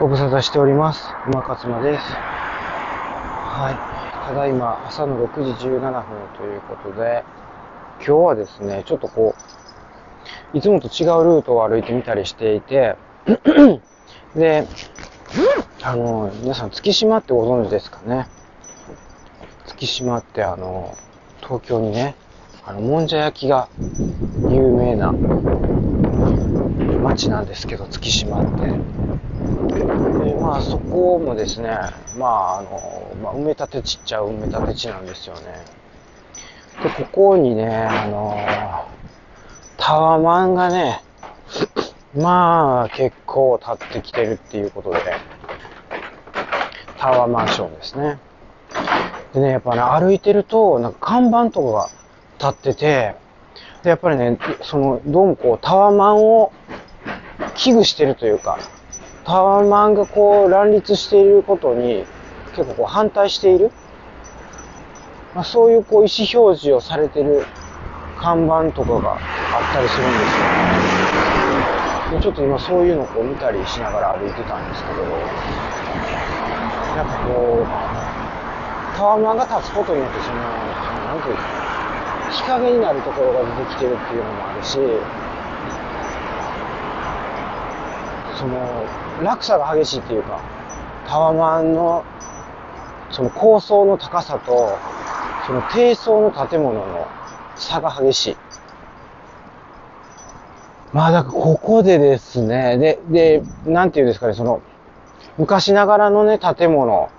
ご無沙汰しております。馬勝間です。はい。ただいま朝の6時17分ということで、今日はですね、ちょっとこう、いつもと違うルートを歩いてみたりしていて、で、あの、皆さん月島ってご存知ですかね？月島ってあの、東京にね、あの、もんじゃ焼きが有名な町なんですけど、月島って。でまあそこもですね、まああの、まあ、埋め立て地っちゃ埋め立て地なんですよね。で、ここにね、あの、タワマンがね、まあ結構立ってきてるっていうことで、タワーマンションですね。でね、やっぱね、歩いてると、なんか看板とかが立ってて、で、やっぱりね、その、どうもこう、タワマンを危惧してるというか、タワマンがこう乱立していることに結構こう反対している、まあ、そういうこう意思表示をされてる看板とかがあったりするんですよ。でちょっと今そういうのをこう見たりしながら歩いてたんですけど、やっぱこう、タワマンが立つことによってその、なんていうか、日陰になるところが出てきてるっていうのもあるし、その、落差が激しいっていうか、タワマンの、その高層の高さと、その低層の建物の差が激しい。まあ、だからここでですね、で、で、なんていうんですかね、その、昔ながらのね、建物、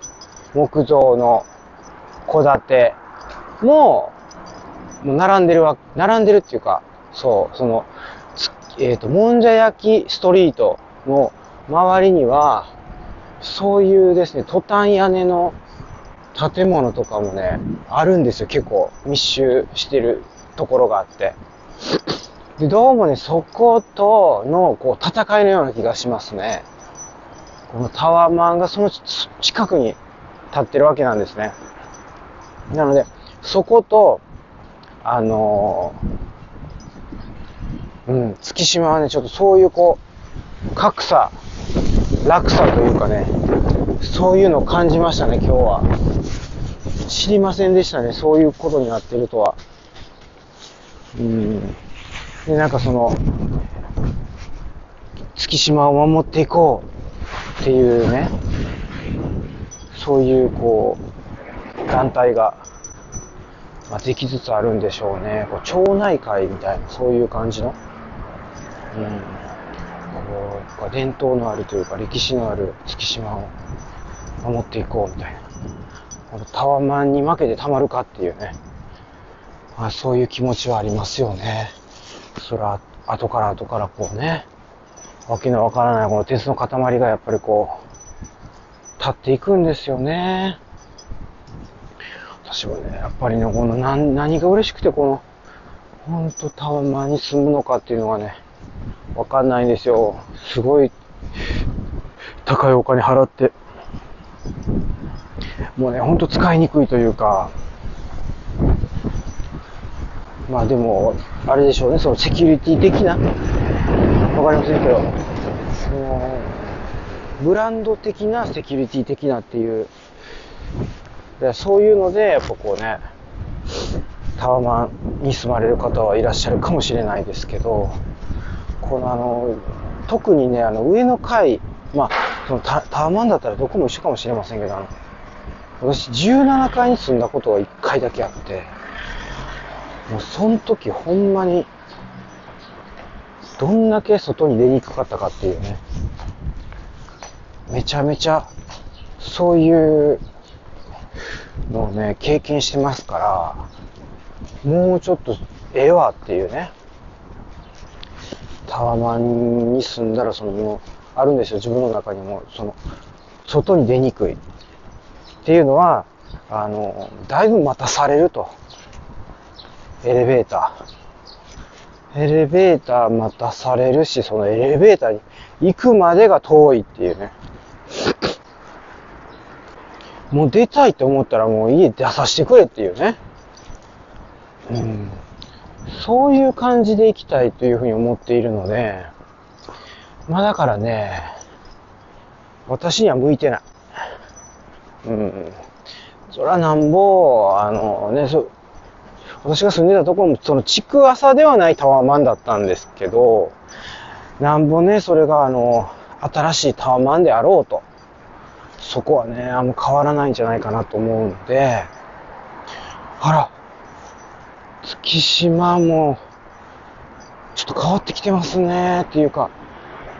木造の戸建ても、もう並んでるわ、並んでるっていうか、そう、その、えっ、ー、と、もんじゃ焼きストリートの周りには、そういうですね、トタン屋根の建物とかもね、あるんですよ。結構密集してるところがあって。で、どうもね、そことの、こう、戦いのような気がしますね。このタワーマンがその近くに立ってるわけなんですね。なので、そこと、あのー、うん、月島はね、ちょっとそういうこう、格差、落差というかね、そういうのを感じましたね、今日は。知りませんでしたね、そういうことになってるとは。うん。で、なんかその、月島を守っていこうっていうね、そういうこう、団体が、まあ、できつつあるんでしょうね。こう町内会みたいな、そういう感じの。うん。こう伝統のあるというか歴史のある月島を守っていこうみたいな。このタワマンに負けてたまるかっていうね。まあ、そういう気持ちはありますよね。そら、後から後からこうね、わけのわからないこの鉄の塊がやっぱりこう、立っていくんですよね。私はね、やっぱりね、この何何が嬉しくてこの、ほんとタワマンに住むのかっていうのがね、わかんないんですよ。すごい高いお金払って。もうね、ほんと使いにくいというか、まあでも、あれでしょうね、そのセキュリティ的な、わかりませんけど、その、ブランド的なセキュリティ的なっていう、そういうので、やっぱこうね、タワマンに住まれる方はいらっしゃるかもしれないですけど、このあの、特にね、あの、上の階、まあ、そのタタワマンだったらどこも一緒かもしれませんけど、あの、私17階に住んだことが1回だけあって、もうその時ほんまに、どんだけ外に出にくかったかっていうね、めちゃめちゃ、そういうのをね、経験してますから、もうちょっとええわっていうね、タワマンに住んだら、そのもう、あるんですよ、自分の中にも、その、外に出にくい。っていうのは、あの、だいぶ待たされると。エレベーター。エレベーター待たされるし、そのエレベーターに行くまでが遠いっていうね。もう出たいと思ったらもう家出させてくれっていうね。うん。そういう感じで行きたいというふうに思っているので、まあだからね、私には向いてない。うん。そらなんぼ、あのね、そ、私が住んでたところも、その、築浅ではないタワーマンだったんですけど、なんぼね、それがあの、新しいタワーマンであろうと、そこはね、あんま変わらないんじゃないかなと思うので、あら、月島も、ちょっと変わってきてますね、っていうか、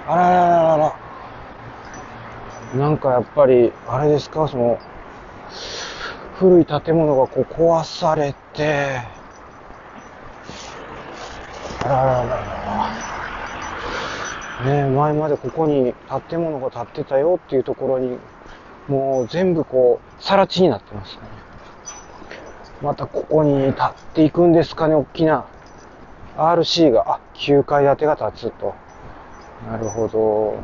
あららららら、なんかやっぱり、あれですか、その、古い建物がこう壊されて、あらららら。ね前までここに建物が建ってたよっていうところに、もう全部こう、更地になってますね。またここに建っていくんですかね、大きな RC が、あ、9階建てが建つと。なるほど。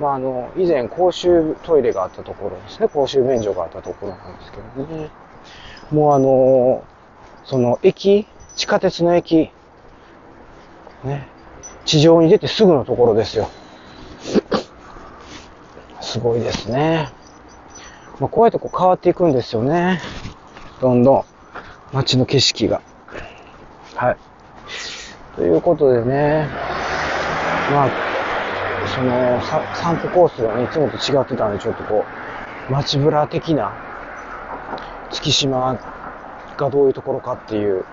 まあ、あの、以前公衆トイレがあったところですね。公衆便所があったところなんですけどね。もうあの、その駅、地下鉄の駅、ね、地上に出てすぐのところですよ。すごいですね。まあ、こうやってこう変わっていくんですよね。どんどん街の景色が。はい。ということでね、まあ、その散歩コースがね、いつもと違ってたんで、ちょっとこう、街ぶら的な月島がどういうところかっていう、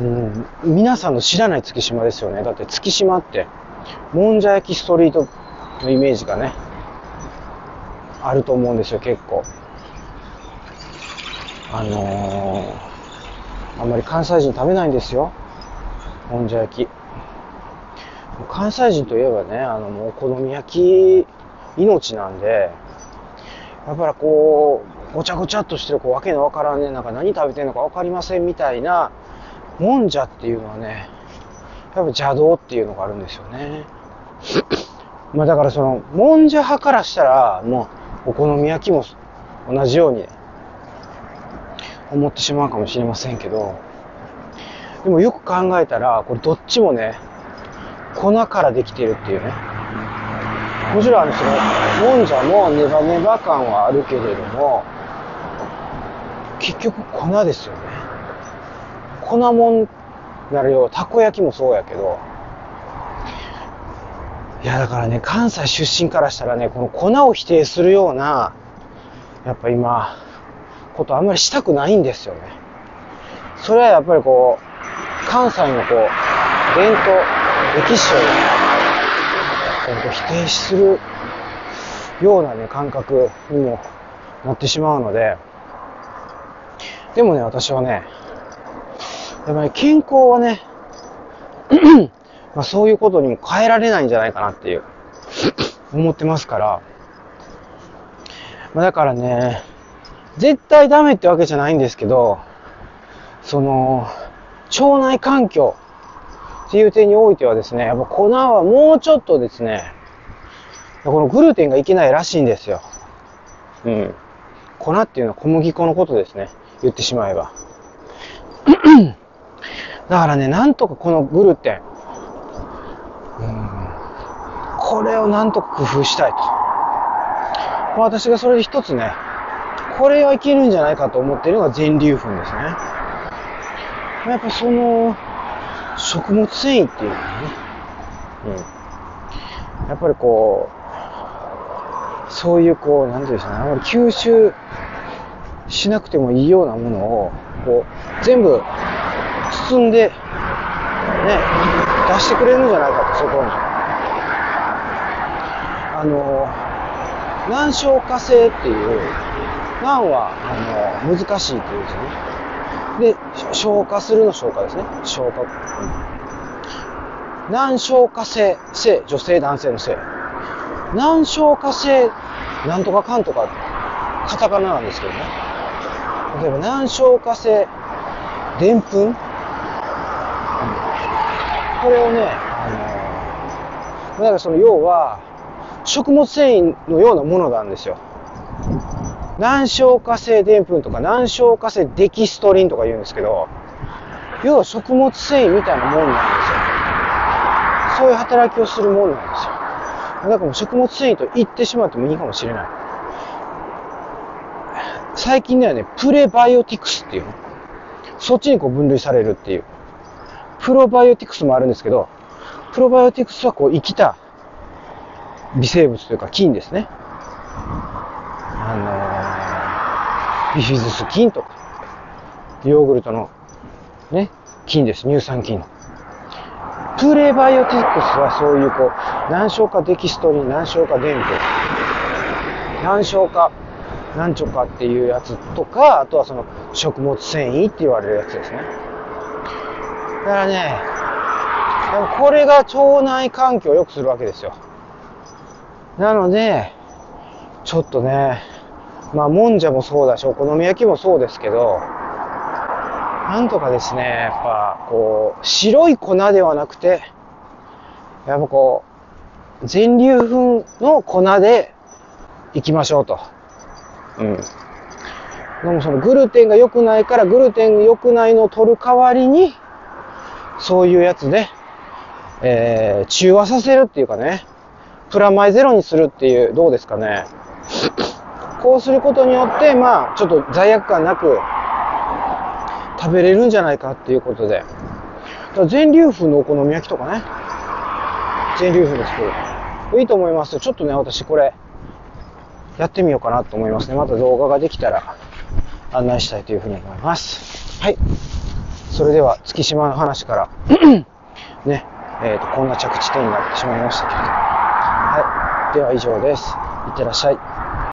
うん、皆さんの知らない月島ですよね。だって月島って、もんじゃ焼きストリートのイメージがね、あると思うんですよ、結構。あのー、あんまり関西人食べないんですよ。もんじゃ焼き。関西人といえばね、あの、もうお好み焼き命なんで、やっぱりこう、ごちゃごちゃっとしてる、こう、わけのわからんね、なんか何食べてんのかわかりませんみたいな、もんじゃっていうのはね、やっぱ邪道っていうのがあるんですよね。まあだからその、もんじゃ派からしたら、もう、お好み焼きも同じように、思ってしまうかもしれませんけど、でもよく考えたら、これどっちもね、粉からできてるっていうね。もちろんあの、その、もんじゃもネバネバ感はあるけれども、結局粉ですよね。粉もんなるよ。たこ焼きもそうやけど。いや、だからね、関西出身からしたらね、この粉を否定するような、やっぱ今、ことあんまりしたくないんですよね。それはやっぱりこう、関西のこう、伝統、歴史を、否定するようなね、感覚にもなってしまうので、でもね、私はね、やっぱり健康はね、まあそういうことにも変えられないんじゃないかなっていう、思ってますから、まあだからね、絶対ダメってわけじゃないんですけど、その、腸内環境っていう点においてはですね、やっぱ粉はもうちょっとですね、このグルテンがいけないらしいんですよ。うん。粉っていうのは小麦粉のことですね。言ってしまえば。だからね、なんとかこのグルテン、うん、これをなんとか工夫したいと。私がそれで一つね、これはいけるんじゃないかと思ってるのが全粒粉ですね。やっぱその、食物繊維っていうのはね、うん。やっぱりこう、そういうこう、なんていうんですかね、あまり吸収しなくてもいいようなものを、こう、全部包んで、ね、出してくれるんじゃないかと、そこに。あの、難消化性っていう、難は、あの、難しいっていうですね。で、消化するの消化ですね。消化。うん、難消化性、性、女性、男性の性。難消化性、なんとかかんとか、カタカナなんですけどね。例えば、難消化性、でんぷん、これをね、あの、だからその要は、食物繊維のようなものなんですよ。難消化性でんぷんとか難消化性デキストリンとか言うんですけど、要は食物繊維みたいなもんなんですよ。そういう働きをするもんなんですよ。だからもう食物繊維と言ってしまってもいいかもしれない。最近ではね、プレバイオティクスっていうの。そっちにこう分類されるっていう。プロバイオティクスもあるんですけど、プロバイオティクスはこう生きた微生物というか菌ですね。あのー、ビフィズス菌とか、ヨーグルトのね、菌です。乳酸菌の。プレバイオティックスはそういうこう、難消化デキストリン、難消化でんぷん、難消化なんちょかっていうやつとか、あとはその食物繊維って言われるやつですね。だからね、でもこれが腸内環境を良くするわけですよ。なので、ちょっとね、まあ、もんじゃもそうだし、お好み焼きもそうですけど、なんとかですね、やっぱ、こう、白い粉ではなくて、やっぱこう、全粒粉の粉でいきましょうと。うん。でもそのグルテンが良くないから、グルテン良くないのを取る代わりに、そういうやつで、えー、中和させるっていうかね、プラマイゼロにするっていう、どうですかね。こうすることによって、まあ、ちょっと罪悪感なく食べれるんじゃないかっていうことで。全粒粉のお好み焼きとかね。全粒粉で作る。いいと思いますちょっとね、私これ、やってみようかなと思いますね。また動画ができたら案内したいというふうに思います。はい。それでは、月島の話からね、えっ、ー、と、こんな着地点になってしまいましたけれど。はい。では以上です。いってらっしゃい。